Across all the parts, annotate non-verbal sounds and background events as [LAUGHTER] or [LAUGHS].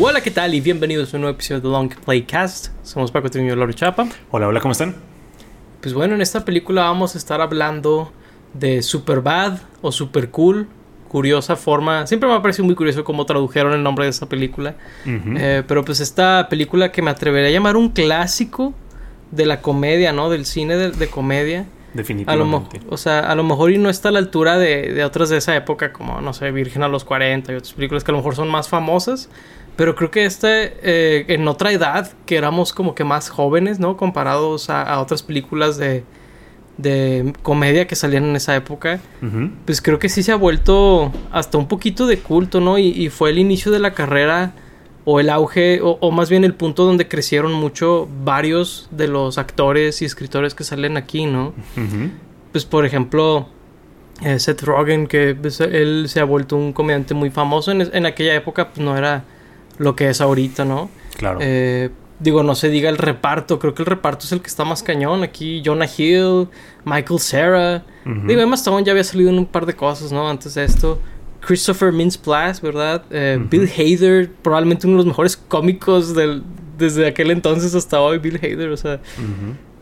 Hola, ¿qué tal? Y bienvenidos a un nuevo episodio de Long Playcast. Somos Paco Triño y Lori Chapa. Hola, hola, ¿cómo están? Pues bueno, en esta película vamos a estar hablando de Super Bad o Super Cool. Curiosa forma. Siempre me ha parecido muy curioso cómo tradujeron el nombre de esta película. Eh, pero pues esta película que me atrevería a llamar un clásico de la comedia, ¿no? Del cine de, comedia. Definitivamente. A lo, o sea, a lo mejor y no está a la altura de, de, otras de esa época, como, no sé, Virgen a los 40 y otras películas que a lo mejor son más famosas. Pero creo que este, eh, en otra edad, que éramos como que más jóvenes, ¿no? Comparados a, otras películas de, de, comedia que salían en esa época, pues creo que sí se ha vuelto hasta un poquito de culto, ¿no? Y, fue el inicio de la carrera o el auge, o, más bien el punto donde crecieron mucho varios de los actores y escritores que salen aquí, ¿no? Pues por ejemplo, eh, Seth Rogen, que pues, él se ha vuelto un comediante muy famoso en, en aquella época, pues no era lo que es ahorita, ¿no? Claro. Eh, digo, no se diga el reparto, creo que el reparto es el que está más cañón. Aquí Jonah Hill, Michael Cera. Digo, Emma Stone ya había salido en un par de cosas, ¿no? Antes de esto. Christopher Mintz-Plasse, ¿verdad? Eh, Bill Hader, probablemente uno de los mejores cómicos del, desde aquel entonces hasta hoy, Bill Hader, o sea...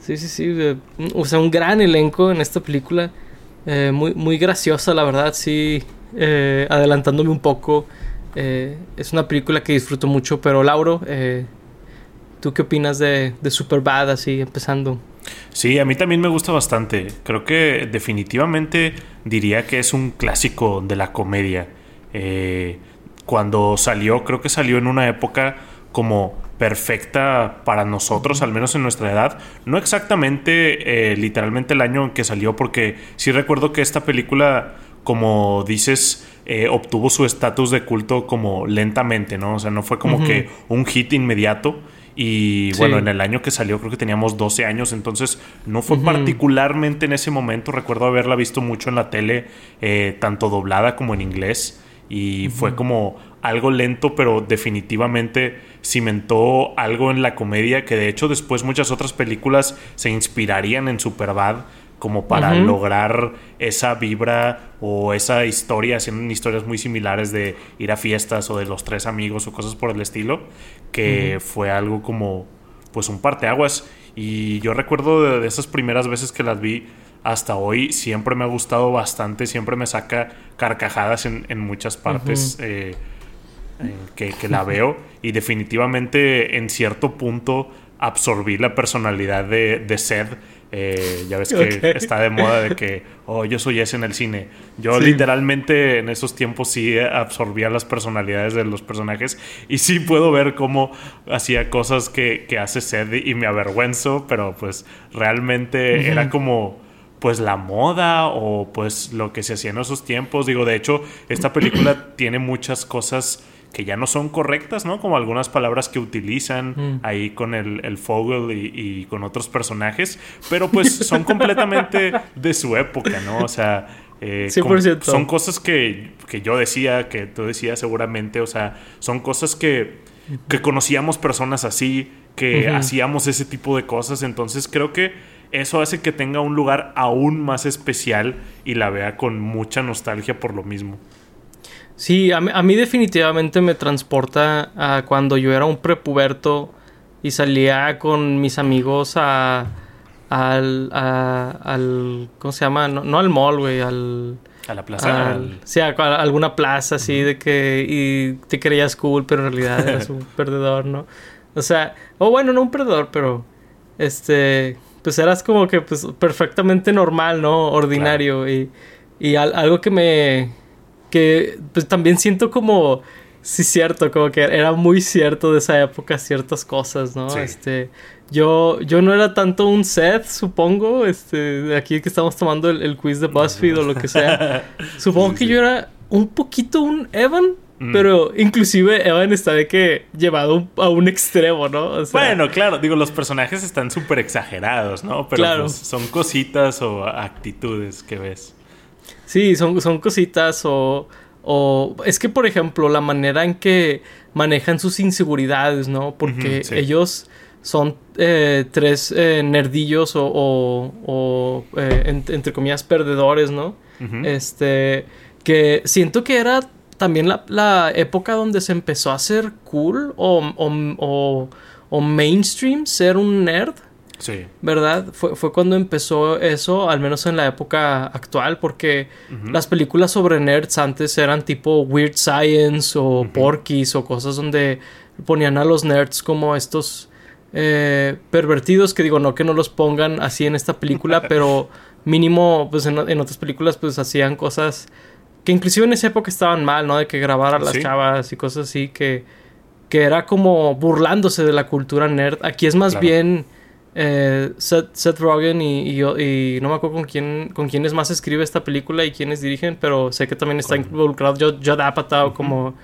Sí, sí, sí. Eh, o sea, un gran elenco en esta película. muy, muy graciosa, la verdad, sí. adelantándome un poco. Eh, es una película que disfruto mucho, pero Lauro, eh, ¿tú qué opinas de, de Superbad así empezando? Sí, a mí también me gusta bastante. Creo que definitivamente diría que es un clásico de la comedia. Eh, cuando salió, creo que salió en una época como perfecta para nosotros, al menos en nuestra edad. No exactamente, literalmente el año en que salió, porque sí recuerdo que esta película, como dices, eh, obtuvo su estatus de culto como lentamente, ¿no? O sea, no fue como que un hit inmediato. Y bueno, en el año que salió creo que teníamos 12 años, entonces no fue particularmente en ese momento. Recuerdo haberla visto mucho en la tele, eh, tanto doblada como en inglés. Y fue como algo lento, pero definitivamente cimentó algo en la comedia que de hecho después muchas otras películas se inspirarían en Superbad como para lograr esa vibra o esa historia, haciendo historias muy similares de ir a fiestas o de los tres amigos o cosas por el estilo, que fue algo como pues un parteaguas. Y yo recuerdo de, esas primeras veces que las vi hasta hoy, siempre me ha gustado bastante, siempre me saca carcajadas en, muchas partes eh, que, la veo. Y definitivamente en cierto punto absorbí la personalidad de, de Seth eh, ya ves [LAUGHS] que está de moda de que, oh, yo soy ese en el cine. Yo literalmente en esos tiempos sí absorbía las personalidades de los personajes y sí puedo ver cómo hacía cosas que, que hace Sed y me avergüenzo, pero pues realmente era como pues la moda o pues lo que se hacía en esos tiempos. Digo, de hecho, esta película [CLEARS THROAT] tiene muchas cosas que ya no son correctas, ¿no? Como algunas palabras que utilizan mm. ahí con el, el Fogel y, con otros personajes, pero pues son completamente de su época, ¿no? O sea, eh, son cosas que, que, yo decía, que tú decías seguramente, o sea, son cosas que, que conocíamos personas así, que hacíamos ese tipo de cosas, entonces creo que eso hace que tenga un lugar aún más especial y la vea con mucha nostalgia por lo mismo. Sí, a mí, definitivamente me transporta a cuando yo era un prepuberto y salía con mis amigos a, al, al, ¿cómo se llama? No, al mall, güey, al... A la plaza. Sí, a, alguna plaza así de que y te creías cool, pero en realidad eras un [LAUGHS] perdedor, ¿no? O sea, o bueno, no un perdedor, pero este, pues eras como que pues perfectamente normal, ¿no? Ordinario y, y algo que me que pues también siento como sí cierto, como que era muy cierto de esa época ciertas cosas, ¿no? Este, yo yo no era tanto un Seth, supongo, este, aquí que estamos tomando el, quiz de BuzzFeed o lo que sea. [LAUGHS] supongo que yo era un poquito un Evan, mm. pero inclusive Evan está de que llevado a un extremo, ¿no? bueno, claro, digo, los personajes están súper exagerados, ¿no? Pero pues, son cositas o actitudes que ves. Sí, son, son cositas o, o... Es que, por ejemplo, la manera en que manejan sus inseguridades, ¿no? Porque ellos son eh, tres eh, nerdillos o, o, eh, entre comillas, perdedores, ¿no? Este, que siento que era también la, época donde se empezó a ser cool o, o, o, mainstream ser un nerd. Sí. ¿Verdad? Fue, fue, cuando empezó eso, al menos en la época actual, porque las películas sobre nerds antes eran tipo Weird Science o Porky's o cosas donde ponían a los nerds como estos eh, pervertidos, que digo, no que no los pongan así en esta película, [LAUGHS] pero mínimo, pues en, otras películas, pues hacían cosas que inclusive en esa época estaban mal, ¿no? De que grabar a las chavas y cosas así, que, que era como burlándose de la cultura nerd. Aquí es más bien eh, Seth, Rogen y, y, no me acuerdo con quién con quiénes más escribe esta película y quiénes dirigen, pero sé que también está involucrado Judd Apatow como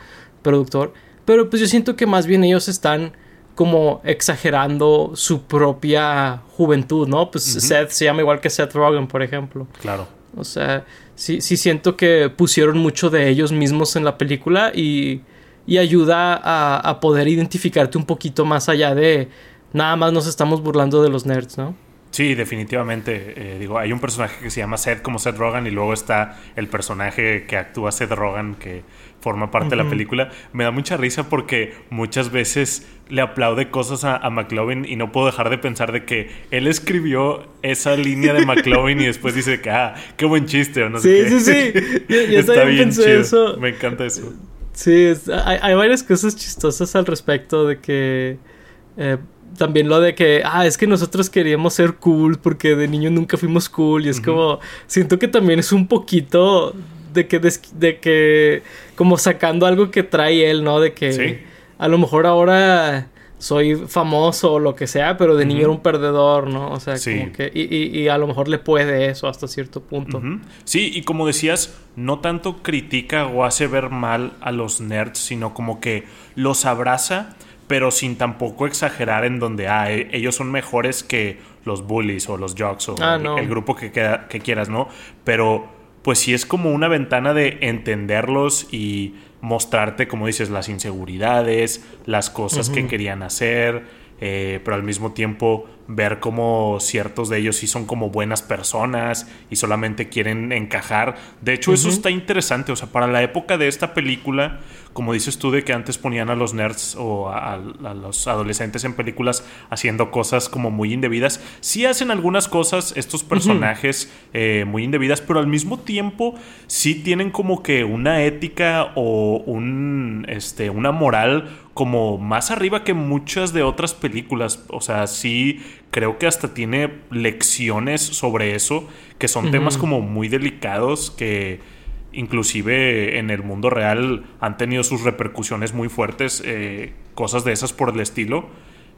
productor. Pero pues yo siento que más bien ellos están como exagerando su propia juventud, ¿no? Pues Seth se llama igual que Seth Rogen, por ejemplo. Claro. O sea, sí, sí siento que pusieron mucho de ellos mismos en la película y, y ayuda a, a, poder identificarte un poquito más allá de nada más nos estamos burlando de los nerds, ¿no? Sí, definitivamente. Eh, digo, hay un personaje que se llama Seth como Seth Rogen y luego está el personaje que actúa Seth Rogen que forma parte de la película. Me da mucha risa porque muchas veces le aplaude cosas a, McLovin y no puedo dejar de pensar de que él escribió esa línea de McLovin y después dice que, ah, qué buen chiste o no sí, sé Sí, sí, sí. [LAUGHS] Está bien chido. Eso. Me encanta eso. Sí, hay, hay, varias cosas chistosas al respecto de que... Eh, también lo de que, ah, es que nosotros queríamos ser cool porque de niño nunca fuimos cool y es como, siento que también es un poquito de que, de, que, como sacando algo que trae él, ¿no? De que a lo mejor ahora soy famoso o lo que sea, pero de niño era un perdedor, ¿no? O sea, como que, y, y, a lo mejor le puede eso hasta cierto punto. Sí, y como decías, no tanto critica o hace ver mal a los nerds, sino como que los abraza pero sin tampoco exagerar en donde ah, e, ellos son mejores que los bullies o los jocks o ah, el, grupo que, que quieras, ¿no? Pero pues sí es como una ventana de entenderlos y mostrarte, como dices, las inseguridades, las cosas que querían hacer, eh, pero al mismo tiempo ver cómo ciertos de ellos sí son como buenas personas y solamente quieren encajar. De hecho, eso está interesante. O sea, para la época de esta película, como dices tú, de que antes ponían a los nerds o a, los adolescentes en películas haciendo cosas como muy indebidas, sí hacen algunas cosas estos personajes eh, muy indebidas, pero al mismo tiempo sí tienen como que una ética o un, este, una moral como más arriba que muchas de otras películas. O sea, sí creo que hasta tiene lecciones sobre eso, que son temas como muy delicados que inclusive en el mundo real han tenido sus repercusiones muy fuertes, eh, cosas de esas por el estilo.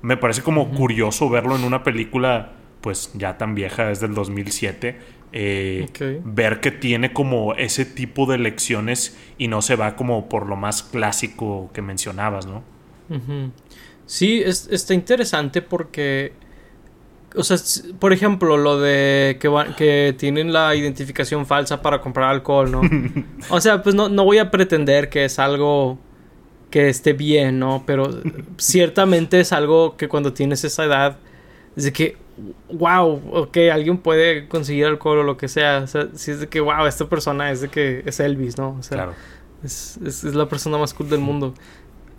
Me parece como curioso verlo en una película pues ya tan vieja, es del 2007, eh, ver que tiene como ese tipo de lecciones y no se va como por lo más clásico que mencionabas, ¿no? Sí, está interesante porque, o sea, por ejemplo, lo de que, que tienen la identificación falsa para comprar alcohol, ¿no? [LAUGHS] o sea, pues no, no voy a pretender que es algo que esté bien, ¿no? Pero ciertamente es algo que cuando tienes esa edad, es de que, wow, ok, alguien puede conseguir alcohol o lo que sea. O sea, si es de que, wow, esta persona es de que es Elvis, ¿no? O sea, claro. es, es, la persona más cool del mundo.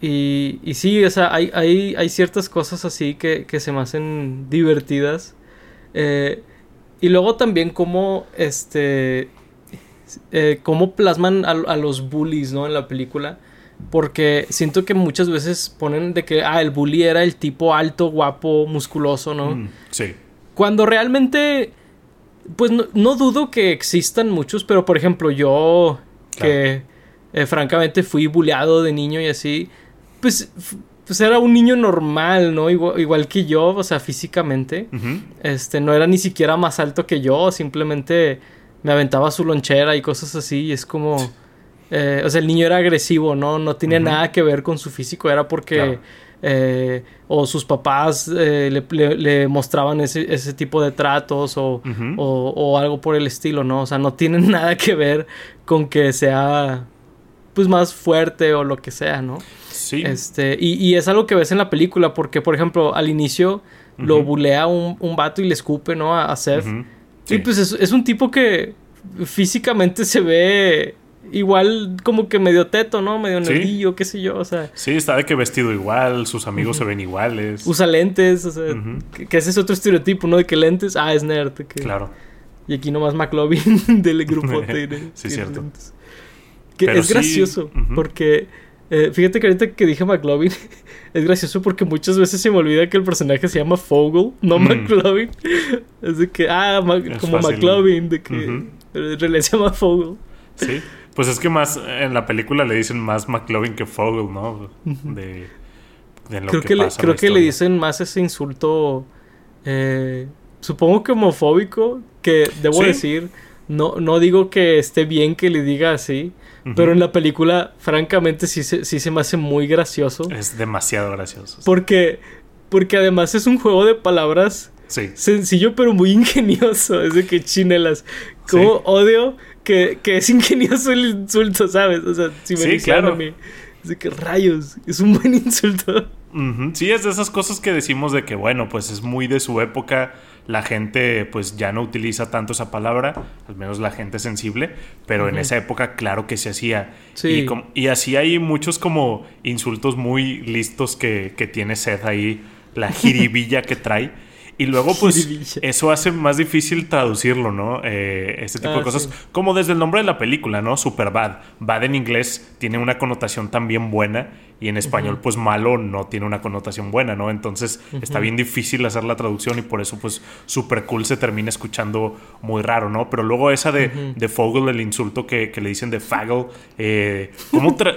Y, y sí, o sea, hay, hay, hay ciertas cosas así que, que, se me hacen divertidas. Eh, y luego también cómo, este, eh, cómo plasman a, a, los bullies, ¿no? En la película. Porque siento que muchas veces ponen de que, ah, el bully era el tipo alto, guapo, musculoso, ¿no? Mm, sí. Cuando realmente, pues no, dudo que existan muchos, pero por ejemplo yo, que eh, francamente fui bulleado de niño y así, pues, pues era un niño normal, ¿no? Igual, que yo, o sea, físicamente. Este, no era ni siquiera más alto que yo, simplemente me aventaba su lonchera y cosas así, y es como... Eh, o sea, el niño era agresivo, ¿no? No tenía nada que ver con su físico, era porque... Eh, o sus papás eh, le, mostraban ese, ese, tipo de tratos o, o, algo por el estilo, ¿no? O sea, no tiene [LAUGHS] nada que ver con que sea pues más fuerte o lo que sea, ¿no? Sí. Este, y, y es algo que ves en la película porque, por ejemplo, al inicio lo bulea un, un, vato y le escupe, ¿no? A, Seth. Y pues es, es un tipo que físicamente se ve igual como que medio teto, ¿no? Medio nerdillo, qué sé yo, o sea. Sí, está de que vestido igual, sus amigos se ven iguales. Usa lentes, o sea, que, ese es otro estereotipo, ¿no? De que lentes, ah, es nerd. claro. Y aquí nomás McLovin [LAUGHS] del grupo de, [LAUGHS] Sí, cierto. Que es gracioso, porque eh, fíjate que ahorita que dije McLovin, [LAUGHS] es gracioso porque muchas veces se me olvida que el personaje se llama Fogel, no mm. McLovin. [LAUGHS] Es de que, ah, como McLovin, de que en realidad se llama Fogel. Sí. Pues es que más en la película le dicen más McLovin que Fogel, ¿no? De, lo creo que, le, creo que le dicen más ese insulto, eh, supongo que homofóbico, que debo decir, no, no digo que esté bien que le diga así, pero en la película, francamente, sí se, sí se me hace muy gracioso. Es demasiado gracioso. Porque, porque además es un juego de palabras sencillo, pero muy [LAUGHS] ingenioso. Es de que chinelas. Como odio que, que, es ingenioso el insulto, ¿sabes? O sea, si me sí, claro. a mí. Es de que rayos, es un buen [LAUGHS] insulto. Sí, es de esas cosas que decimos de que, bueno, pues es muy de su época. La gente, pues ya no utiliza tanto esa palabra, al menos la gente sensible, pero en esa época, claro que se hacía. Sí. Y, así hay muchos como insultos muy listos que, que tiene Seth ahí, la [LAUGHS] jiribilla que trae. Y luego, pues, eso hace más difícil traducirlo, ¿no? Eh, este tipo de ah, cosas. Como desde el nombre de la película, ¿no? Superbad. Bad en inglés tiene una connotación también buena y en español pues malo no tiene una connotación buena, ¿no? Entonces está bien difícil hacer la traducción y por eso pues super cool se termina escuchando muy raro, ¿no? Pero luego esa de, de Fogel, el insulto que, le dicen de Fagel, eh,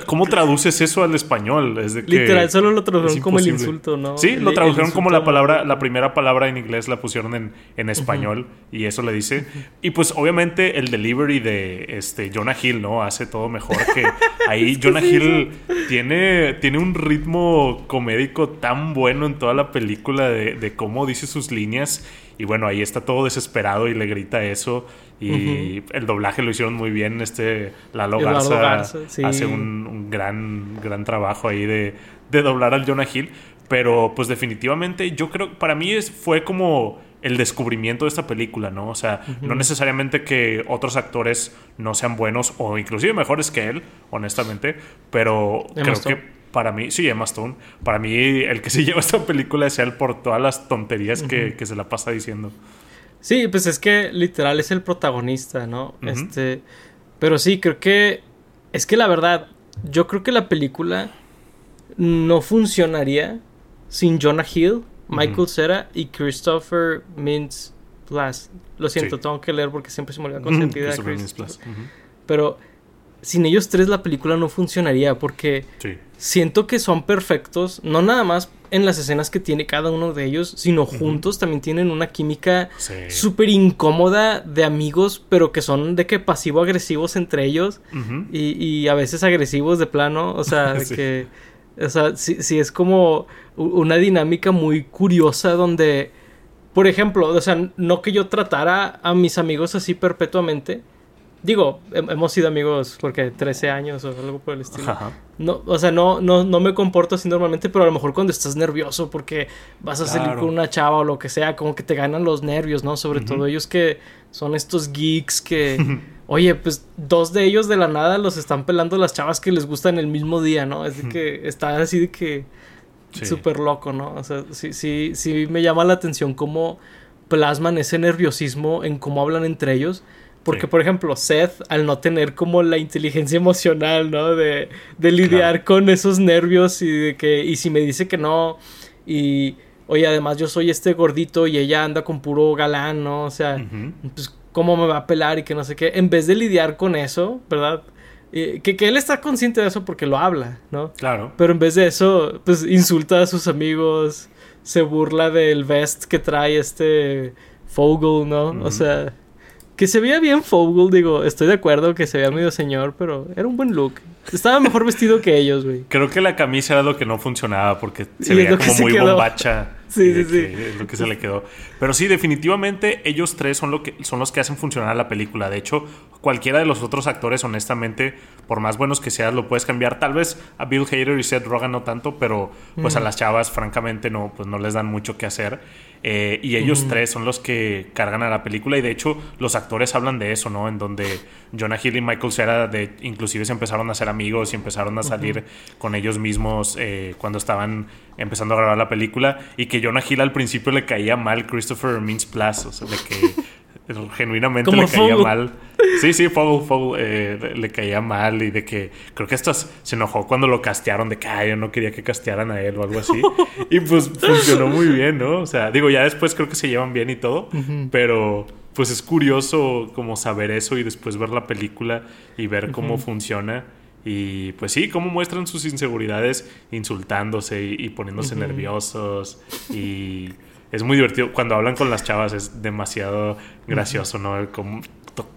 ¿cómo, traduces eso al español? Es de que Literal, solo lo tradujeron como el insulto, ¿no? Sí, lo tradujeron como la palabra, la primera palabra en inglés la pusieron en, en español y eso le dice. Y pues obviamente el delivery de este Jonah Hill, ¿no? Hace todo mejor que [LAUGHS] ahí Jonah Hill tiene tiene un ritmo comédico tan bueno en toda la película de, cómo dice sus líneas. Y bueno, ahí está todo desesperado y le grita eso. Y el doblaje lo hicieron muy bien. Este Lalo Garza, hace un, gran, gran trabajo ahí de, doblar al Jonah Hill. Pero pues definitivamente yo creo, para mí es, fue como el descubrimiento de esta película, ¿no? O sea, no necesariamente que otros actores no sean buenos o inclusive mejores que él, honestamente, pero creo que para mí, sí, Emma Stone, para mí el que [LAUGHS] se lleva esta película es él por todas las tonterías que, se la pasa diciendo. Sí, pues es que literal es el protagonista, ¿no? Este, pero sí, creo que es que la verdad, yo creo que la película no funcionaría sin Jonah Hill, Michael Cera y Christopher Mintz Plus. Lo siento, tengo que leer porque siempre se me olvida con Pero sin ellos tres la película no funcionaría porque siento que son perfectos, no nada más en las escenas que tiene cada uno de ellos, sino juntos también tienen una química súper incómoda de amigos, pero que son de que pasivo-agresivos entre ellos y, a veces agresivos de plano, o sea, [LAUGHS] que, o sea, sí, es como una dinámica muy curiosa donde, por ejemplo, o sea, no que yo tratara a mis amigos así perpetuamente, Digo, hemos sido amigos porque 13 años o algo por el estilo. No, o sea, no, no, no me comporto así normalmente, pero a lo mejor cuando estás nervioso porque vas a salir con una chava o lo que sea, como que te ganan los nervios, ¿no? Sobre todo ellos que son estos geeks que, [LAUGHS] oye, pues dos de ellos de la nada los están pelando las chavas que les gustan el mismo día, ¿no? Es de que está así de que súper loco, ¿no? O sea, sí, sí, sí me llama la atención cómo plasman ese nerviosismo en cómo hablan entre ellos porque, por ejemplo, Seth, al no tener como la inteligencia emocional, ¿no? De, de lidiar con esos nervios y de que, y si me dice que no, y, oye, además yo soy este gordito y ella anda con puro galán, ¿no? O sea, pues, ¿cómo me va a pelar y que no sé qué? En vez de lidiar con eso, ¿verdad? que, que él está consciente de eso porque lo habla, ¿no? Claro. Pero en vez de eso, pues insulta a sus amigos, se burla del vest que trae este Fogel, ¿no? O sea que se veía bien Fogel, digo, estoy de acuerdo que se veía medio señor, pero era un buen look. Estaba mejor [LAUGHS] vestido que ellos, güey. Creo que la camisa era lo que no funcionaba porque se veía como muy bombacha Sí, sí, sí. Es lo que se le quedó. Pero sí, definitivamente ellos tres son, lo que, son los que hacen funcionar la película. De hecho, cualquiera de los otros actores, honestamente, por más buenos que seas, lo puedes cambiar. Tal vez a Bill Hader y Seth Rogen no tanto, pero pues a las chavas, francamente, no, pues no les dan mucho que hacer. Eh, y ellos tres son los que cargan a la película. Y de hecho, los actores hablan de eso, ¿no? En donde Jonah Hill y Michael Cera, de, inclusive, se empezaron a ser amigos y empezaron a salir con ellos mismos eh, cuando estaban empezando a grabar la película. Y que Jonah Hill al principio le caía mal Christopher Mintz Plus, o sea, de que [LAUGHS] genuinamente le caía mal. Sí, sí, Fogel, Fogel eh, le caía mal y de que creo que esto se enojó cuando lo castearon, de que Ay, yo no quería que castearan a él o algo así. [LAUGHS] y pues funcionó muy bien, ¿no? O sea, digo, ya después creo que se llevan bien y todo, pero pues es curioso como saber eso y después ver la película y ver cómo funciona. Y pues sí, cómo muestran sus inseguridades insultándose y, poniéndose nerviosos y es muy divertido. Cuando hablan con las chavas es demasiado gracioso, ¿no? Como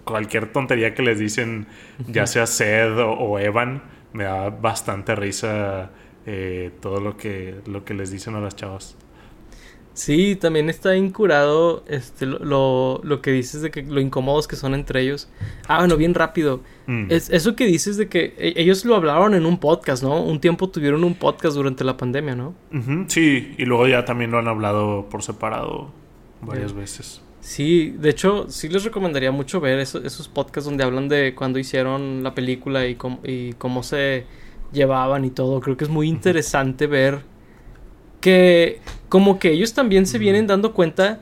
cualquier tontería que les dicen, ya sea Sed o, Evan, me da bastante risa eh, todo lo que, lo que les dicen a las chavas. Sí, también está incurado este, lo, lo, que dices de que lo incómodos que son entre ellos. Ah, bueno, bien rápido. Mm. Es, eso que dices de que e, ellos lo hablaron en un podcast, ¿no? Un tiempo tuvieron un podcast durante la pandemia, ¿no? sí, y luego ya también lo han hablado por separado varias veces. Sí, de hecho, sí les recomendaría mucho ver esos podcasts donde hablan de cuando hicieron la película y, cómo, y cómo se llevaban y todo. Creo que es muy interesante ver que como que ellos también se vienen dando cuenta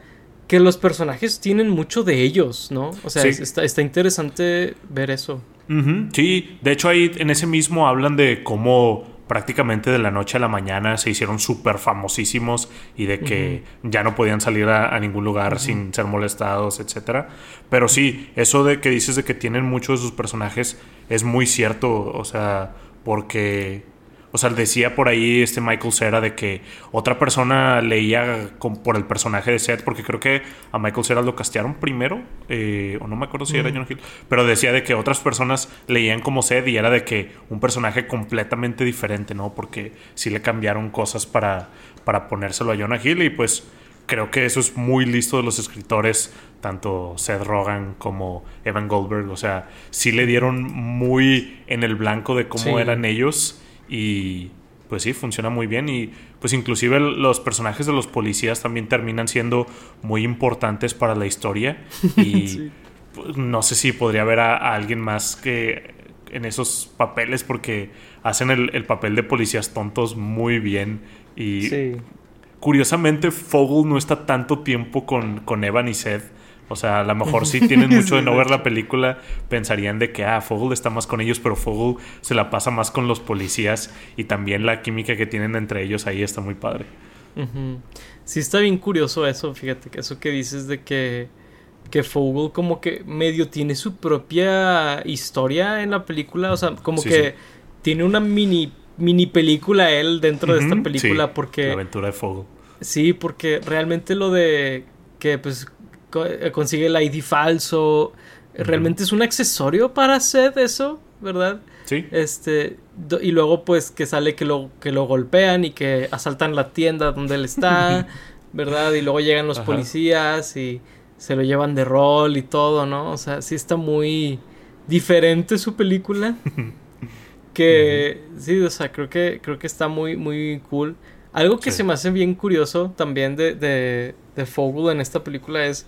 que los personajes tienen mucho de ellos, ¿no? O sea, está, está, interesante ver eso. Sí, de hecho ahí en ese mismo hablan de cómo prácticamente de la noche a la mañana se hicieron súper famosísimos y de que ya no podían salir a, ningún lugar sin ser molestados, etcétera. Pero sí, eso de que dices de que tienen muchos de sus personajes es muy cierto, o sea, porque o sea, decía por ahí este Michael Cera de que otra persona leía por el personaje de Seth, porque creo que a Michael Cera lo castearon primero, eh, o no me acuerdo si era John Hill, pero decía de que otras personas leían como Seth y era de que un personaje completamente diferente, ¿no? Porque sí le cambiaron cosas para, para ponérselo a Jonah Hill y pues creo que eso es muy listo de los escritores, tanto Seth Rogen como Evan Goldberg. O sea, sí le dieron muy en el blanco de cómo eran ellos y pues sí, funciona muy bien. Y pues inclusive los personajes de los policías también terminan siendo muy importantes para la historia. [LAUGHS] Y pues, no sé si podría haber a, alguien más que en esos papeles porque hacen el, papel de policías tontos muy bien. Y curiosamente Fogel no está tanto tiempo con, con Evan y Seth o sea, a lo [LAUGHS] mejor si tienen mucho de no ver la película, pensarían de que, ah, Fogel está más con ellos, pero Fogel se la pasa más con los policías y también la química que tienen entre ellos ahí está muy padre. Sí, está bien curioso eso, fíjate, que eso que dices de que, que Fogel como que medio tiene su propia historia en la película, o sea, como que tiene una mini, mini película él dentro de esta película porque... La aventura de Fogel. Sí, porque realmente lo de que pues consigue el ID falso. Realmente es un accesorio para hacer eso, ¿verdad? Sí. Este, y luego pues que sale que lo, que lo golpean y que asaltan la tienda donde él está, [LAUGHS] ¿verdad? Y luego llegan los policías y se lo llevan de rol y todo, ¿no? O sea, sí está muy diferente su película. [LAUGHS] que sí, o sea, creo que creo que está muy muy cool. Algo que se me hace bien curioso también de, de, de Fogel en esta película es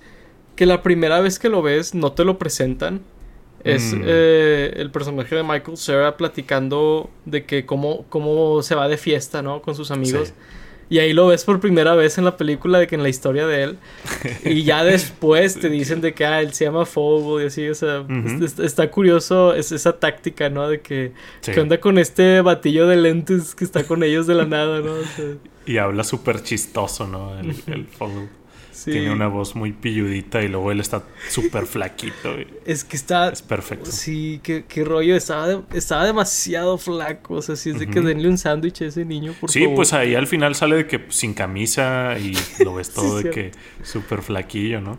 que la primera vez que lo ves no te lo presentan. Es mm. eh, el personaje de Michael Cera platicando de que cómo, cómo se va de fiesta, ¿no? Con sus amigos. Y ahí lo ves por primera vez en la película, de que en la historia de él. [LAUGHS] y ya después te dicen de que ah, él se llama Fogo y así, o sea, está, curioso es esa táctica, ¿no? De que, ¿qué onda con este batillo de lentes que está con ellos de la nada, ¿no? y habla súper chistoso, ¿no? El, el tiene una voz muy pilludita y luego él está súper flaquito. [LAUGHS] Es que está. Es perfecto. Sí, qué, qué rollo. Estaba, estaba demasiado flaco. O sea, si es de que denle un sándwich a ese niño, por Sí, pues ahí al final sale de que sin camisa y lo ves [LAUGHS] todo de que súper flaquillo, ¿no?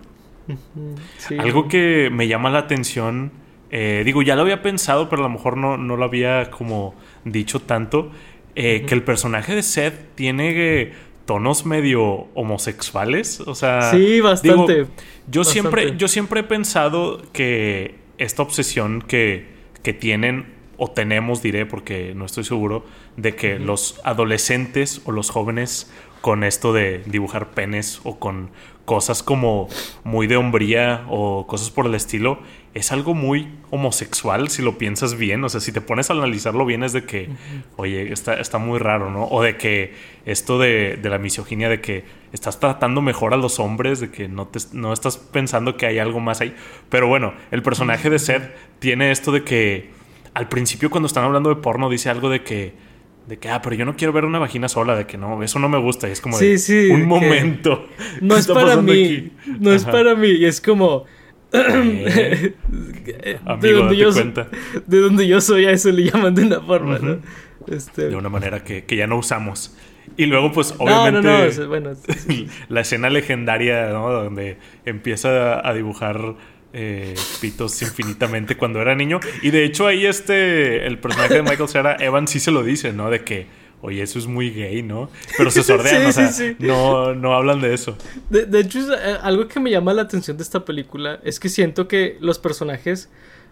Algo que me llama la atención. Eh, digo, ya lo había pensado, pero a lo mejor no, no lo había como dicho tanto. Eh, que el personaje de Seth tiene tonos medio homosexuales. O sea. Sí, bastante. yo, Siempre, yo siempre he pensado que esta obsesión que, que tienen, o tenemos, diré, porque no estoy seguro, de que los adolescentes o los jóvenes con esto de dibujar penes o con cosas como muy de hombría o cosas por el estilo, es algo muy homosexual si lo piensas bien. O sea, si te pones a analizarlo bien es de que, oye, está, está muy raro, ¿no? O de que esto de, la misoginia, de que estás tratando mejor a los hombres, de que no, te, no estás pensando que hay algo más ahí. Pero bueno, el personaje de Seth tiene esto de que al principio cuando están hablando de porno dice algo de que de que, ah, pero yo no quiero ver una vagina sola, de que no, eso no me gusta. Y es como sí, de sí, un momento. No es para mí. No es para mí. Y es como. Eh, [LAUGHS] de, donde yo cuenta. de donde yo soy, a eso le llaman de una forma, ¿no? Este... De una manera que, que, ya no usamos. Y luego, pues, obviamente. No, no, no. bueno, [LAUGHS] la escena legendaria, ¿no? Donde empieza a dibujar eh, pitos infinitamente cuando era niño. Y de hecho ahí este, el personaje de Michael Cera, Evan sí se lo dice, ¿no? De que, oye, eso es muy gay, ¿no? Pero se [LAUGHS] sordean, o sea, No, no hablan de eso. De, hecho, eh, algo que me llama la atención de esta película es que siento que los personajes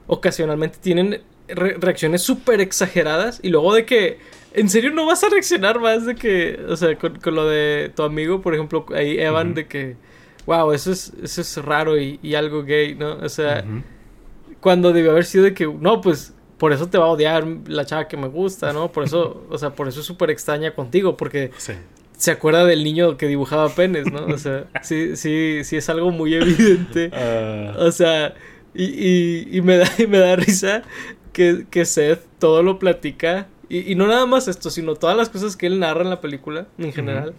ocasionalmente tienen reacciones súper exageradas y luego de que ¿En serio no vas a reaccionar más de que, o sea, con, lo de tu amigo, por ejemplo, ahí Evan, de que wow, eso es, eso es raro y, algo gay, ¿no? O sea, cuando debió haber sido de que, no, pues por eso te va a odiar la chava que me gusta, ¿no? Por eso, o sea, por eso es súper extraña contigo, porque se acuerda del niño que dibujaba penes, ¿no? O sea, sí, sí, sí es algo muy evidente. Ah. O sea, y, y, me da, y me da risa que, que Seth todo lo platica. Y, y, no nada más esto, sino todas las cosas que él narra en la película, en general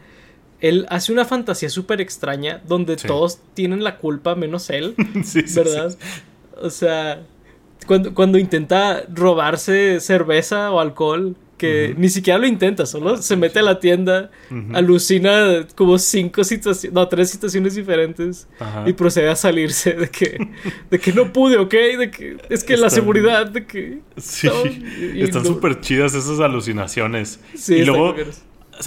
él hace una fantasía súper extraña donde todos tienen la culpa menos él, [LAUGHS] ¿verdad? O sea, cuando, cuando intenta robarse cerveza o alcohol, que ni siquiera lo intenta, solo se mete a la tienda, alucina como cinco situaciones, no, tres situaciones diferentes y procede a salirse de que, de que no pude, ¿ok? De que es que la seguridad, de que... Sí, están súper chidas esas alucinaciones. Sí, y luego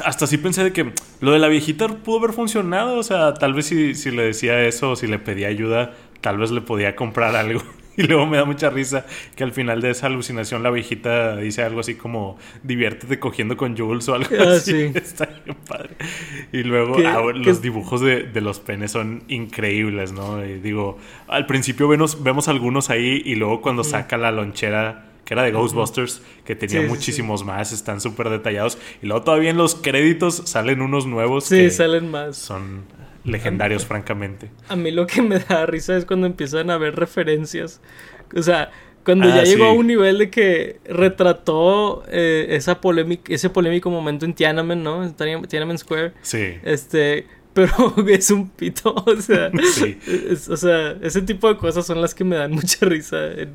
hasta sí pensé de que lo de la viejita pudo haber funcionado. O sea, tal vez si, si le decía eso o si le pedía ayuda, tal vez le podía comprar algo. [LAUGHS] Y luego me da mucha risa que al final de esa alucinación la viejita dice algo así como diviértete cogiendo con Jules o algo ah, así. [LAUGHS] Está bien padre. Y luego ah, los dibujos de, de, los penes son increíbles, ¿no? Y digo, al principio vemos, vemos algunos ahí y luego cuando saca la lonchera que era de Ghostbusters, que tenía muchísimos más, están súper detallados. Y luego todavía en los créditos salen unos nuevos. Sí, salen más. Son legendarios, francamente. A mí lo que me da risa es cuando empiezan a ver referencias. O sea, cuando ya ah, llegó a un nivel de que retrató eh, esa polémica, ese polémico momento en Tiananmen, ¿no? En Tiananmen Square. Sí. Este, pero [LAUGHS] es un pito, o sea, o sea, ese tipo de cosas son las que me dan mucha risa en,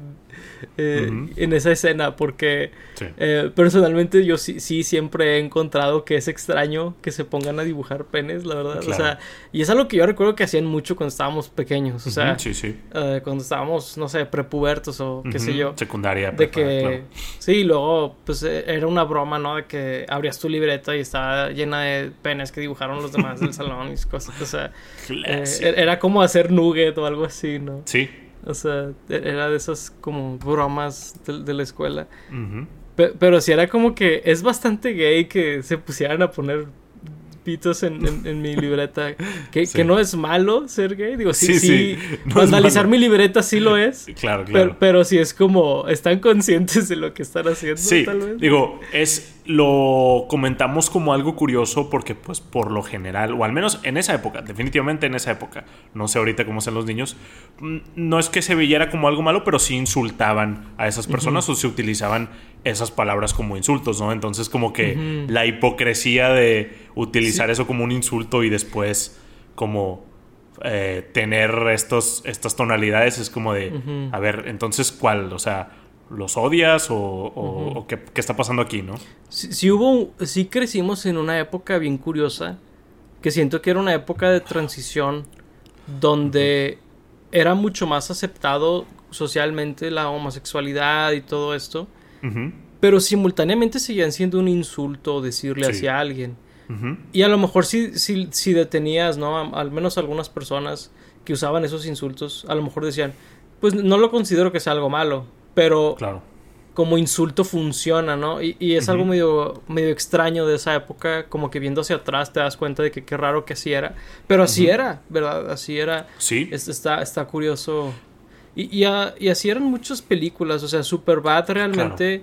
eh, en esa escena porque eh, personalmente yo sí, sí, siempre he encontrado que es extraño que se pongan a dibujar penes, la verdad. O sea, y es algo que yo recuerdo que hacían mucho cuando estábamos pequeños, o sea, eh, cuando estábamos, no sé, prepubertos o qué sé yo. Secundaria. De que, sí, luego, pues era una broma, ¿no? De que abrías tu libreta y estaba llena de penes que dibujaron los demás del salón y cosas, o sea, era como hacer nugget o algo así, ¿no? Sí. O sea, e-, era de esas como bromas de, la escuela. pero si era como que es bastante gay que se pusieran a poner en, mi libreta. [LAUGHS] Que, que, no es malo ser gay. Digo, sí, sí. [LAUGHS] analizar mi libreta sí lo es. Claro, [LAUGHS] claro. Pero, si es como, están conscientes de lo que están haciendo, sí. Digo, es, lo comentamos como algo curioso porque, pues, por lo general, o al menos en esa época, definitivamente en esa época, no sé ahorita cómo son los niños, mm, no es que se viera como algo malo, pero sí insultaban a esas personas o se utilizaban esas palabras como insultos, ¿no? Entonces como que la hipocresía de utilizar eso como un insulto y después como eh, tener estos, estas tonalidades es como de, a ver, entonces ¿cuál? O sea, ¿los odias o, qué, está pasando aquí, no? Sí, hubo, sí crecimos en una época bien curiosa, que siento que era una época de transición donde era mucho más aceptado socialmente la homosexualidad y todo esto. Pero simultáneamente seguían siendo un insulto decirle hacia alguien. Y a lo mejor si, si, si detenías, ¿no? al menos algunas personas que usaban esos insultos, a lo mejor decían, pues no lo considero que sea algo malo, pero claro. como insulto funciona, ¿no? Y, y es algo medio, medio extraño de esa época, como que viendo hacia atrás te das cuenta de que qué raro que así era, pero así era, ¿verdad? Así era. Sí. está, está curioso. Y, y, así eran muchas películas, o sea, Superbad realmente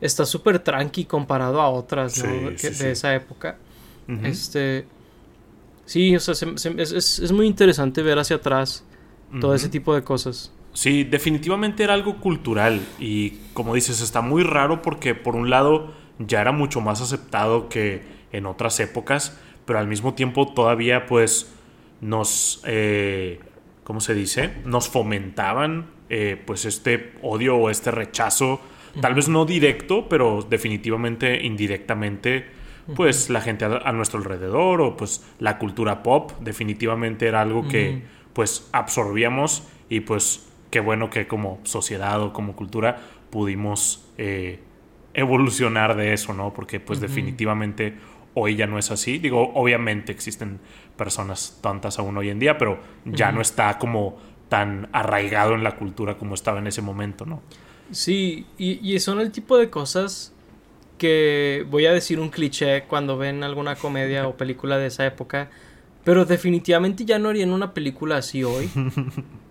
está súper tranqui comparado a otras ¿no? de esa época. Este. Sí, o sea, es, muy interesante ver hacia atrás todo ese tipo de cosas. Sí, definitivamente era algo cultural y como dices, está muy raro porque por un lado ya era mucho más aceptado que en otras épocas, pero al mismo tiempo todavía pues nos, eh, ¿cómo se dice? Nos fomentaban eh, pues este odio o este rechazo, tal vez no directo, pero definitivamente indirectamente pues la gente a, nuestro alrededor o pues la cultura pop definitivamente era algo que pues absorbíamos y pues qué bueno que como sociedad o como cultura pudimos eh, evolucionar de eso, ¿no? Porque pues definitivamente hoy ya no es así. Digo, obviamente existen personas tontas aún hoy en día, pero ya no está como tan arraigado en la cultura como estaba en ese momento, ¿no? Sí, y son el tipo de cosas que voy a decir un cliché cuando ven alguna comedia o [LAUGHS] película de esa época, pero definitivamente ya no harían una película así hoy. [LAUGHS]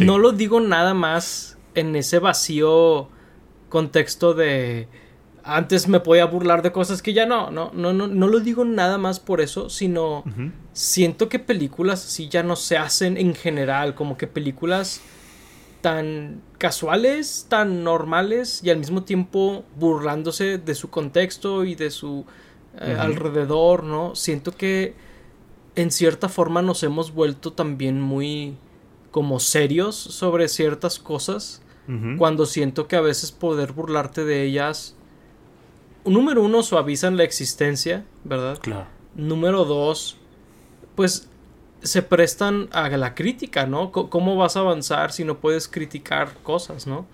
No lo digo nada más en ese vacío contexto de antes me podía burlar de cosas que ya no, no, no, no, no lo digo nada más por eso, sino siento que películas así ya no se hacen en general, como que películas tan casuales, tan normales y al mismo tiempo burlándose de su contexto y de su eh, alrededor, ¿no? Siento que en cierta forma nos hemos vuelto también muy como serios sobre ciertas cosas cuando siento que a veces poder burlarte de ellas número uno suavizan la existencia, ¿verdad? Claro. Número dos, pues se prestan a la crítica, ¿no? ¿Cómo vas a avanzar si no puedes criticar cosas, ¿no?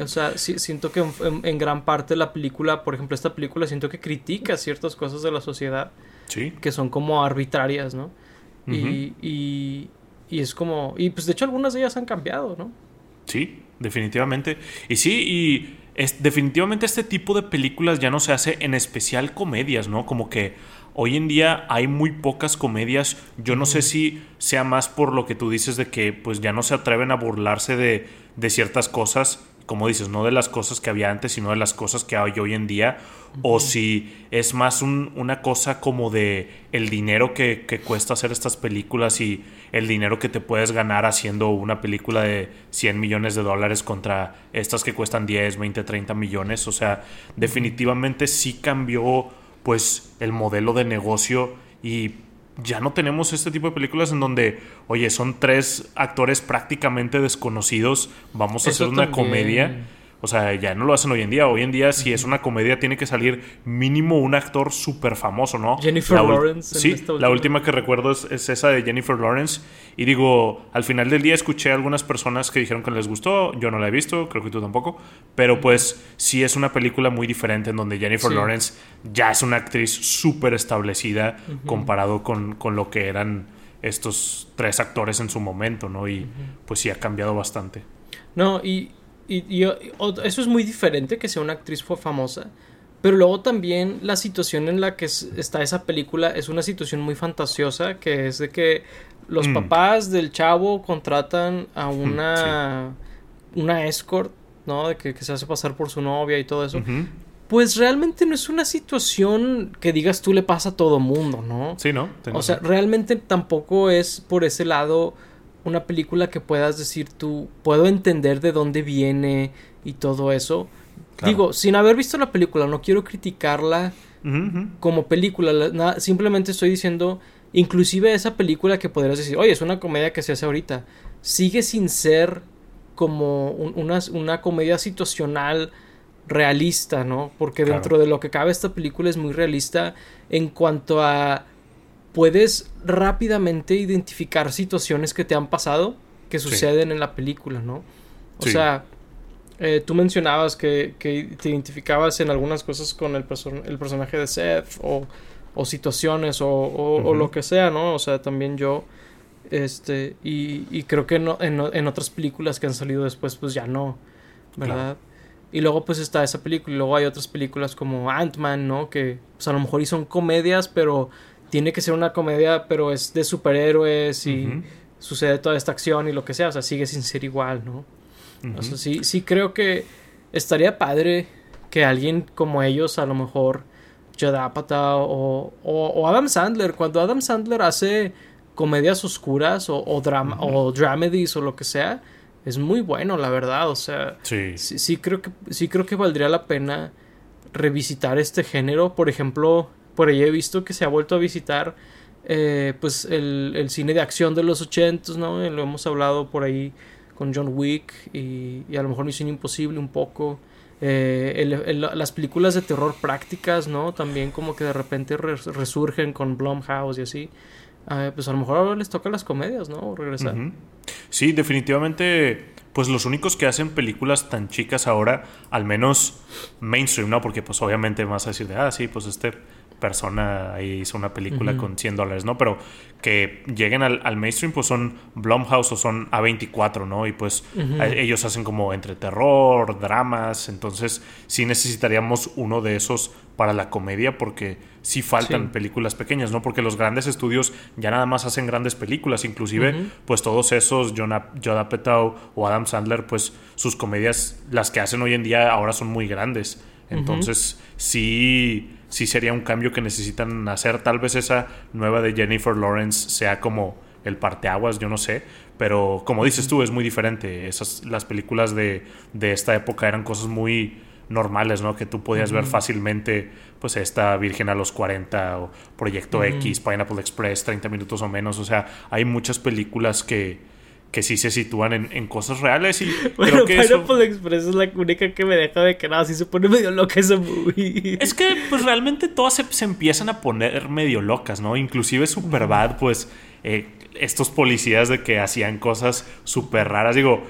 O sea, siento que en, gran parte la película, por ejemplo, esta película, siento que critica ciertas cosas de la sociedad sí. que son como arbitrarias, ¿no? y, y, y, es como, y pues de hecho algunas de ellas han cambiado, ¿no? Sí, definitivamente. Y sí, y es, definitivamente este tipo de películas ya no se hace en especial comedias, ¿no? Como que Hoy en día hay muy pocas comedias. Yo no sé si sea más por lo que tú dices de que pues ya no se atreven a burlarse de, de ciertas cosas, como dices, no de las cosas que había antes, sino de las cosas que hay hoy en día. O si es más una cosa como de el dinero que, que, cuesta hacer estas películas y el dinero que te puedes ganar haciendo una película de 100 millones de dólares contra estas que cuestan 10, 20, 30 millones. O sea, definitivamente sí cambió pues el modelo de negocio y ya no tenemos este tipo de películas en donde, oye, son tres actores prácticamente desconocidos, vamos a hacer una comedia o sea, ya no lo hacen hoy en día. Hoy en día, si es una comedia, tiene que salir mínimo un actor súper famoso, ¿no? Jennifer Lawrence. Sí, la última que recuerdo es, esa de Jennifer Lawrence. Y digo, al final del día escuché a algunas personas que dijeron que les gustó. Yo no la he visto, creo que tú tampoco. Pero pues sí es una película muy diferente en donde Jennifer Lawrence ya es una actriz súper establecida comparado con, con lo que eran estos tres actores en su momento, ¿no? Y pues sí ha cambiado bastante. No, y y, eso es muy diferente que sea una actriz famosa. Pero luego también la situación en la que está esa película es una situación muy fantasiosa, que es de que los mm. papás del chavo contratan a una, una escort, ¿no? De que, se hace pasar por su novia y todo eso. Pues realmente no es una situación que digas tú le pasa a todo mundo, ¿no? Sí, ¿no? o sea, realmente tampoco es por ese lado una película que puedas decir tú, puedo entender de dónde viene y todo eso. Digo, sin haber visto la película, no quiero criticarla como película, simplemente estoy diciendo, inclusive esa película que podrías decir, oye, es una comedia que se hace ahorita, sigue sin ser como una, una, comedia situacional realista, ¿no? Porque dentro de lo que cabe esta película es muy realista en cuanto a puedes rápidamente identificar situaciones que te han pasado que suceden en la película, ¿no? O sea, eh, tú mencionabas que, te identificabas en algunas cosas con el, el personaje de Seth o, o situaciones o, o, lo que sea, ¿no? O sea, también yo, este, y, y creo que no, en, en, otras películas que han salido después, pues ya no, ¿verdad? Y luego pues está esa película y luego hay otras películas como Ant-Man, ¿no? Que pues a lo mejor y son comedias, pero tiene que ser una comedia, pero es de superhéroes y sucede toda esta acción y lo que sea, o sea, sigue sin ser igual, ¿no? O sea, sí, sí creo que estaría padre que alguien como ellos, a lo mejor Judd o, o, Adam Sandler, cuando Adam Sandler hace comedias oscuras o, o drama o dramedies o lo que sea, es muy bueno, la verdad. O sea, sí. sí. creo que sí creo que valdría la pena revisitar este género. Por ejemplo, por ahí he visto que se ha vuelto a visitar eh, pues el, cine de acción de los ochentos, ¿no? Lo hemos hablado por ahí con John Wick y, a lo mejor Misión Imposible un poco. Eh, las películas de terror prácticas, ¿no? También como que de repente resurgen con Blumhouse y así. Pues a lo mejor ahora les toca las comedias, ¿no? Regresar. Sí, definitivamente pues los únicos que hacen películas tan chicas ahora, al menos mainstream, ¿no? Porque pues obviamente vas a decir de, ah, sí, pues este persona ahí hizo una película con 100 dólares, ¿no? Pero que lleguen al, mainstream, pues son Blumhouse o son A24, ¿no? Y pues ellos hacen como entre terror, dramas, entonces sí necesitaríamos uno de esos para la comedia porque sí faltan películas pequeñas, ¿no? Porque los grandes estudios ya nada más hacen grandes películas, inclusive pues todos esos, John Apatow o Adam Sandler, pues sus comedias, las que hacen hoy en día ahora son muy grandes. Entonces, sí, sí sería un cambio que necesitan hacer. Tal vez esa nueva de Jennifer Lawrence sea como el parteaguas, yo no sé. Pero como dices tú, es muy diferente. Esas, las películas de, de esta época eran cosas muy normales, ¿no? Que tú podías ver fácilmente, pues esta Virgen a los 40 o Proyecto X, Pineapple Express, 30 minutos o menos. O sea, hay muchas películas que, que sí se sitúan en, cosas reales y [LAUGHS] bueno, creo que Pineapple Express es la única que me deja de que nada, sí se pone medio loca esa movie. Es que pues realmente todas se, empiezan a poner medio locas, ¿no? Inclusive Superbad, pues eh, estos policías de que hacían cosas súper raras, digo,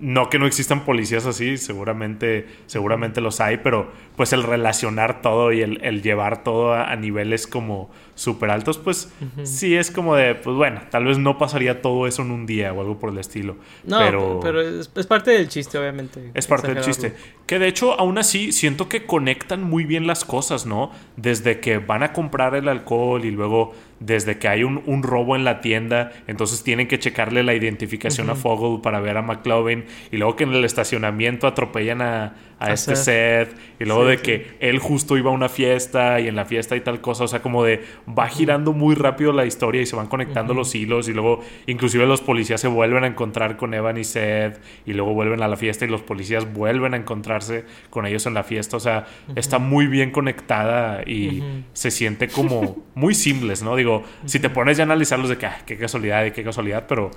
no que no existan policías así, seguramente, seguramente los hay, pero pues el relacionar todo y el, llevar todo a, niveles como súper altos, pues sí es como de, pues bueno, tal vez no pasaría todo eso en un día o algo por el estilo. No, pero, pero es, parte del chiste, obviamente. Es parte del chiste. Que de hecho, aún así, siento que conectan muy bien las cosas, ¿no? Desde que van a comprar el alcohol y luego desde que hay un, un robo en la tienda, entonces tienen que checarle la identificación a Fogel para ver a McLovin y luego que en el estacionamiento atropellan a, a, este Seth, y luego de que él justo iba a una fiesta y en la fiesta y tal cosa, o sea, como de va girando muy rápido la historia y se van conectando los hilos y luego inclusive los policías se vuelven a encontrar con Evan y Seth y luego vuelven a la fiesta y los policías vuelven a encontrarse con ellos en la fiesta, o sea, está muy bien conectada y se siente como muy simples, ¿no? Digo, si te pones ya a analizarlos de que, ah, qué casualidad y qué casualidad, pero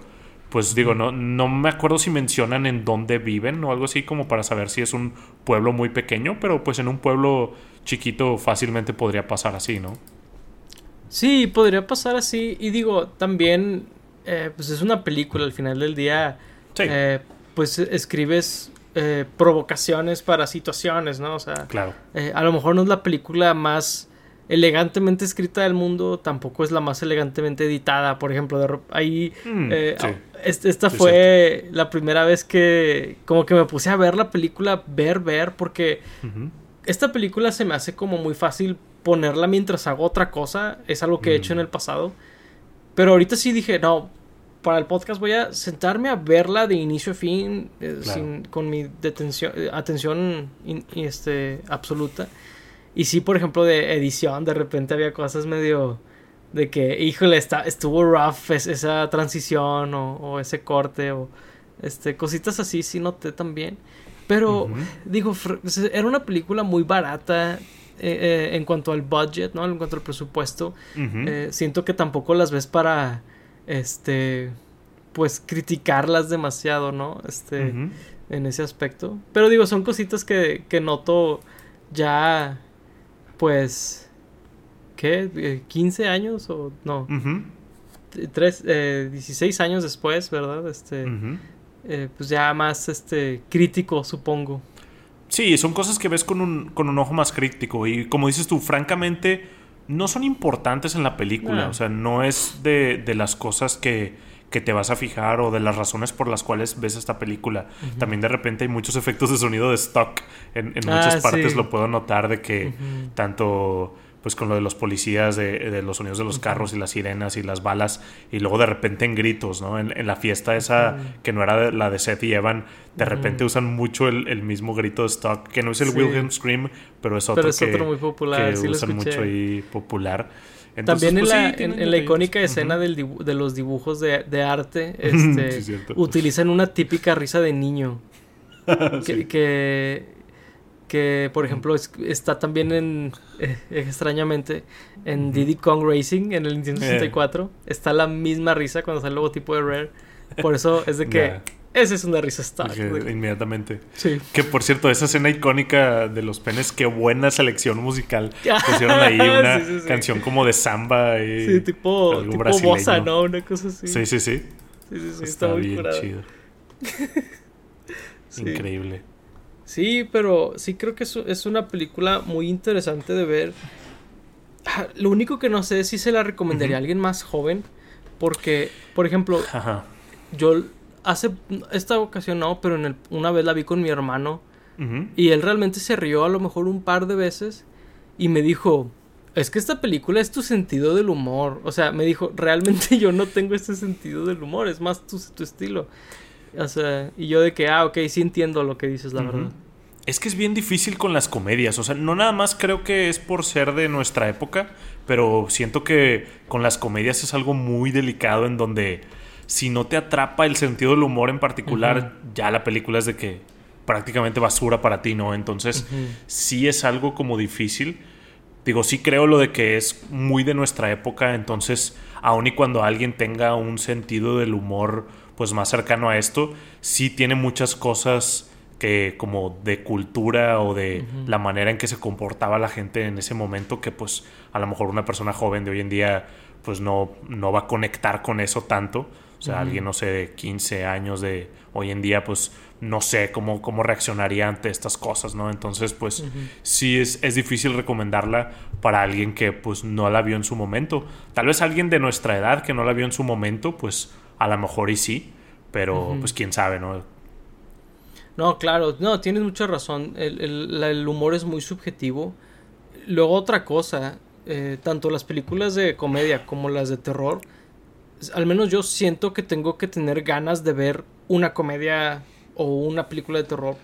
pues digo, no, no me acuerdo si mencionan en dónde viven o algo así como para saber si es un pueblo muy pequeño, pero pues en un pueblo chiquito fácilmente podría pasar así, ¿no? Sí, podría pasar así. Y digo, también, eh, pues es una película al final del día. Eh, pues escribes eh, provocaciones para situaciones, ¿no? O sea, claro. a lo mejor no es la película más elegantemente escrita del mundo, tampoco es la más elegantemente editada. Por ejemplo, de, ahí mm, esta fue la primera vez que como que me puse a ver la película, ver, ver, porque esta película se me hace como muy fácil ponerla mientras hago otra cosa. Es algo que he hecho en el pasado. Pero ahorita sí dije, no, para el podcast voy a sentarme a verla de inicio a fin, eh, sin, con mi detención, eh, atención este, absoluta. Y sí, por ejemplo, de edición, de repente había cosas medio de que, híjole, está, estuvo rough esa transición o, ese corte o este, cositas así, sí noté también. Pero, digo, era una película muy barata eh, eh, en cuanto al budget, ¿no? En cuanto al presupuesto. Eh, siento que tampoco las ves para, este, pues criticarlas demasiado, ¿no? Este, en ese aspecto. Pero digo, son cositas que, que noto ya, pues ¿qué? ¿15 eh, años o no? Tres, 16 eh, años después, ¿verdad? Este, eh, pues ya más este, crítico, supongo. Sí, son cosas que ves con un, con un ojo más crítico. Y como dices tú, francamente, no son importantes en la película. No. O sea, no es de, de las cosas que, que te vas a fijar o de las razones por las cuales ves esta película. También de repente hay muchos efectos de sonido de stock. En, en Ah, muchas partes sí. lo puedo notar de que tanto pues con lo de los policías, de, de los sonidos de los carros y las sirenas y las balas, y luego de repente en gritos, ¿no? En, en la fiesta esa que no era de- la de Seth y Evan, de repente usan mucho el, el mismo grito de stock, que no es el Sí. Wilhelm Scream, pero es otro, Pero es que, otro muy popular, que sí usan mucho ahí popular. Entonces, También en, pues, la, sí, en, en la icónica escena del dibu- de los dibujos de, de arte, [LAUGHS] este, Sí, utilizan una típica risa de niño. [LAUGHS] que, Sí. que, que, por ejemplo, es- está también en, eh, extrañamente, en Diddy Kong Racing, en el Nintendo Eh. 64. Está la misma risa cuando sale el logotipo de Rare. Por eso es de que esa es una risa. Que de- inmediatamente. Sí. Que por cierto, esa escena icónica de los penes, qué buena selección musical. [LAUGHS] Pusieron ahí una Sí, sí, sí. canción como de samba y Sí, tipo, algo tipo bossa, ¿no? Una cosa así. Sí, sí, sí. Está, Está muy bien curado. chido. [LAUGHS] Increíble. Sí, pero sí creo que es, es una película muy interesante de ver. Ah, Lo único que no sé es si se la recomendaría a alguien más joven. Porque, por ejemplo, Ajá. yo hace esta ocasión no, pero en el- una vez la vi con mi hermano. Y él realmente se rió a lo mejor un par de veces. Y me dijo, es que esta película es tu sentido del humor. O sea, me dijo, realmente [LAUGHS] yo no tengo este sentido del humor, es más tu, tu estilo. O sea, y yo de que, ah, ok, sí entiendo lo que dices, la verdad. Es que es bien difícil con las comedias. O sea, no nada más creo que es por ser de nuestra época, pero siento que con las comedias es algo muy delicado en donde si no te atrapa el sentido del humor en particular, ya la película es de que prácticamente basura para ti, ¿no? Entonces, sí es algo como difícil. Digo, sí creo lo de que es muy de nuestra época, entonces, aun y cuando alguien tenga un sentido del humor pues más cercano a esto, sí tiene muchas cosas como de cultura o de la manera en que se comportaba la gente en ese momento que pues a lo mejor una persona joven de hoy en día pues no, no va a conectar con eso tanto. O sea, alguien, no sé, de 15 años de hoy en día, pues no sé cómo, cómo reaccionaría ante estas cosas, ¿no? Entonces, pues sí es, es difícil recomendarla para alguien que pues no la vio en su momento. Tal vez alguien de nuestra edad que no la vio en su momento, pues a lo mejor y sí, pero pues quién sabe, ¿no? No, claro, no, tienes mucha razón. El, el- la- el humor es muy subjetivo. Luego otra cosa, eh, tanto las películas de comedia como las de terror, al menos yo siento que tengo que tener ganas de ver una comedia o una película de terror.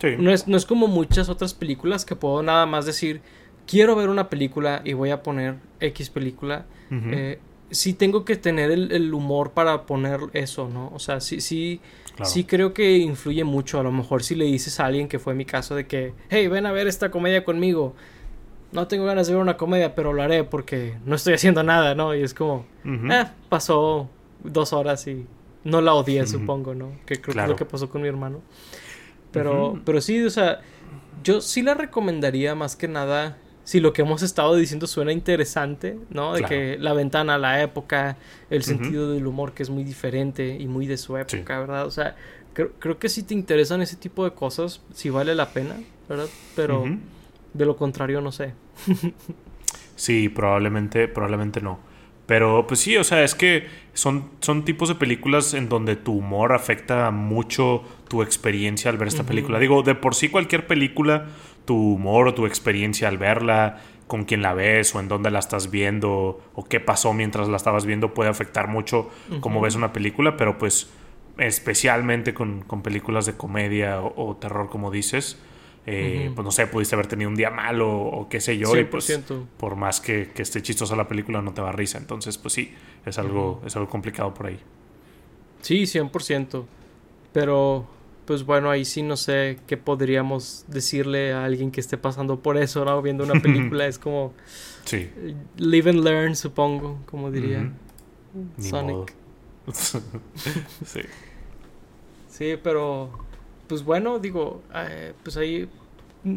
Sí. No es, no es como muchas otras películas que puedo nada más decir, quiero ver una película y voy a poner X película. Eh, sí tengo que tener el, el humor para poner eso, ¿no? O sea, sí, sí, Claro. sí creo que influye mucho. A lo mejor si le dices a alguien que fue mi caso de que, hey, ven a ver esta comedia conmigo. No tengo ganas de ver una comedia, pero lo haré porque no estoy haciendo nada, ¿no? Y es como, Ujú. eh, pasó dos horas y no la odié, supongo, ¿no? Que creo que es lo que pasó con mi hermano. Pero, Ujú. pero sí, o sea, yo sí la recomendaría más que nada si lo que hemos estado diciendo suena interesante, ¿no? De Claro. que la ventana, la época, el sentido del humor que es muy diferente y muy de su Sí. época, ¿verdad? O sea, creo, creo que si te interesan ese tipo de cosas, sí vale la pena, ¿verdad? Pero de lo contrario, no sé. [LAUGHS] Sí, probablemente, probablemente no. Pero pues sí, o sea, es que son, son tipos de películas en donde tu humor afecta mucho tu experiencia al ver esta película. Digo, de por sí cualquier película, tu humor o tu experiencia al verla, con quién la ves o en dónde la estás viendo o qué pasó mientras la estabas viendo puede afectar mucho cómo Ujú. ves una película, pero pues especialmente con, con películas de comedia o, o terror, como dices. Eh. Pues no sé, pudiste haber tenido un día malo o qué sé yo, y pues 100%. por más que, que esté chistosa la película, no te va a risa. Entonces, pues sí, es algo, es algo complicado por ahí. Sí, 100%. Pero, pues bueno, ahí sí no sé qué podríamos decirle a alguien que esté pasando por eso, ¿no? Viendo una [LAUGHS] película es como Sí, eh, live and learn, supongo, como diría Sonic. [LAUGHS] sí. Sí, pero pues bueno, digo, eh, pues ahí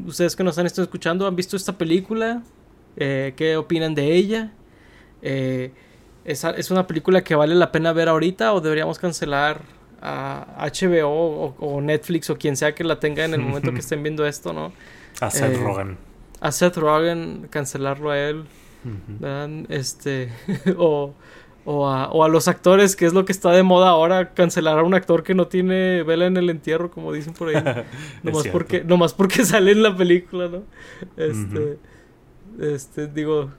ustedes que nos han estado escuchando han visto esta película, Eh, ¿qué opinan de ella? Eh, ¿es, a- ¿Es una película que vale la pena ver ahorita o deberíamos cancelar a HBO o, o Netflix o quien sea que la tenga en el momento que [LAUGHS] estén viendo esto, ¿no? A Seth Eh, Rogen. A Seth Rogen, cancelarlo a él. Este, [LAUGHS] o, o, a, o, a, los actores, que es lo que está de moda ahora, cancelar a un actor que no tiene vela en el entierro, como dicen por ahí. [LAUGHS] nomás, porque, nomás porque [LAUGHS] sale en la película, ¿no? Este, este, digo,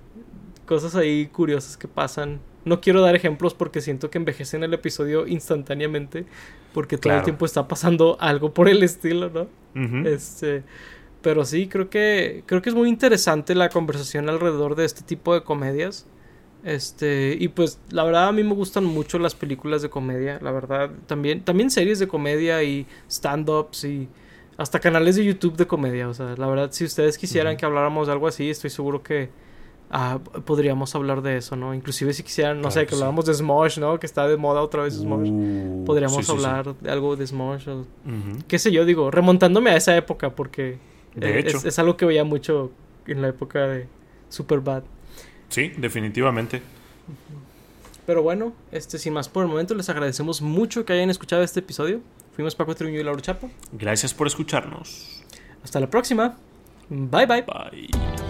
cosas ahí curiosas que pasan. No quiero dar ejemplos porque siento que envejecen el episodio instantáneamente. Porque todo el tiempo está pasando algo por el estilo, ¿no? Este. Pero sí, creo que. Creo que es muy interesante la conversación alrededor de este tipo de comedias. Este. Y pues, la verdad, a mí me gustan mucho las películas de comedia. La verdad. También. También series de comedia y stand-ups y. Hasta canales de YouTube de comedia. O sea, la verdad, si ustedes quisieran que habláramos de algo así, estoy seguro que Ah, podríamos hablar de eso, ¿no? Inclusive si quisieran, no sé, que habláramos de Smosh, ¿no? Que está de moda otra vez Smosh. Uh, podríamos hablar de algo de Smosh. O, Qué sé yo, digo, remontándome a esa época porque eh, es, algo que veía mucho en la época de Superbad. Sí, definitivamente. Pero bueno, este sin más por el momento, les agradecemos mucho que hayan escuchado este episodio. Fuimos Paco Tribuño y Laura Chapo. Gracias por escucharnos. Hasta la próxima. Bye bye. Bye.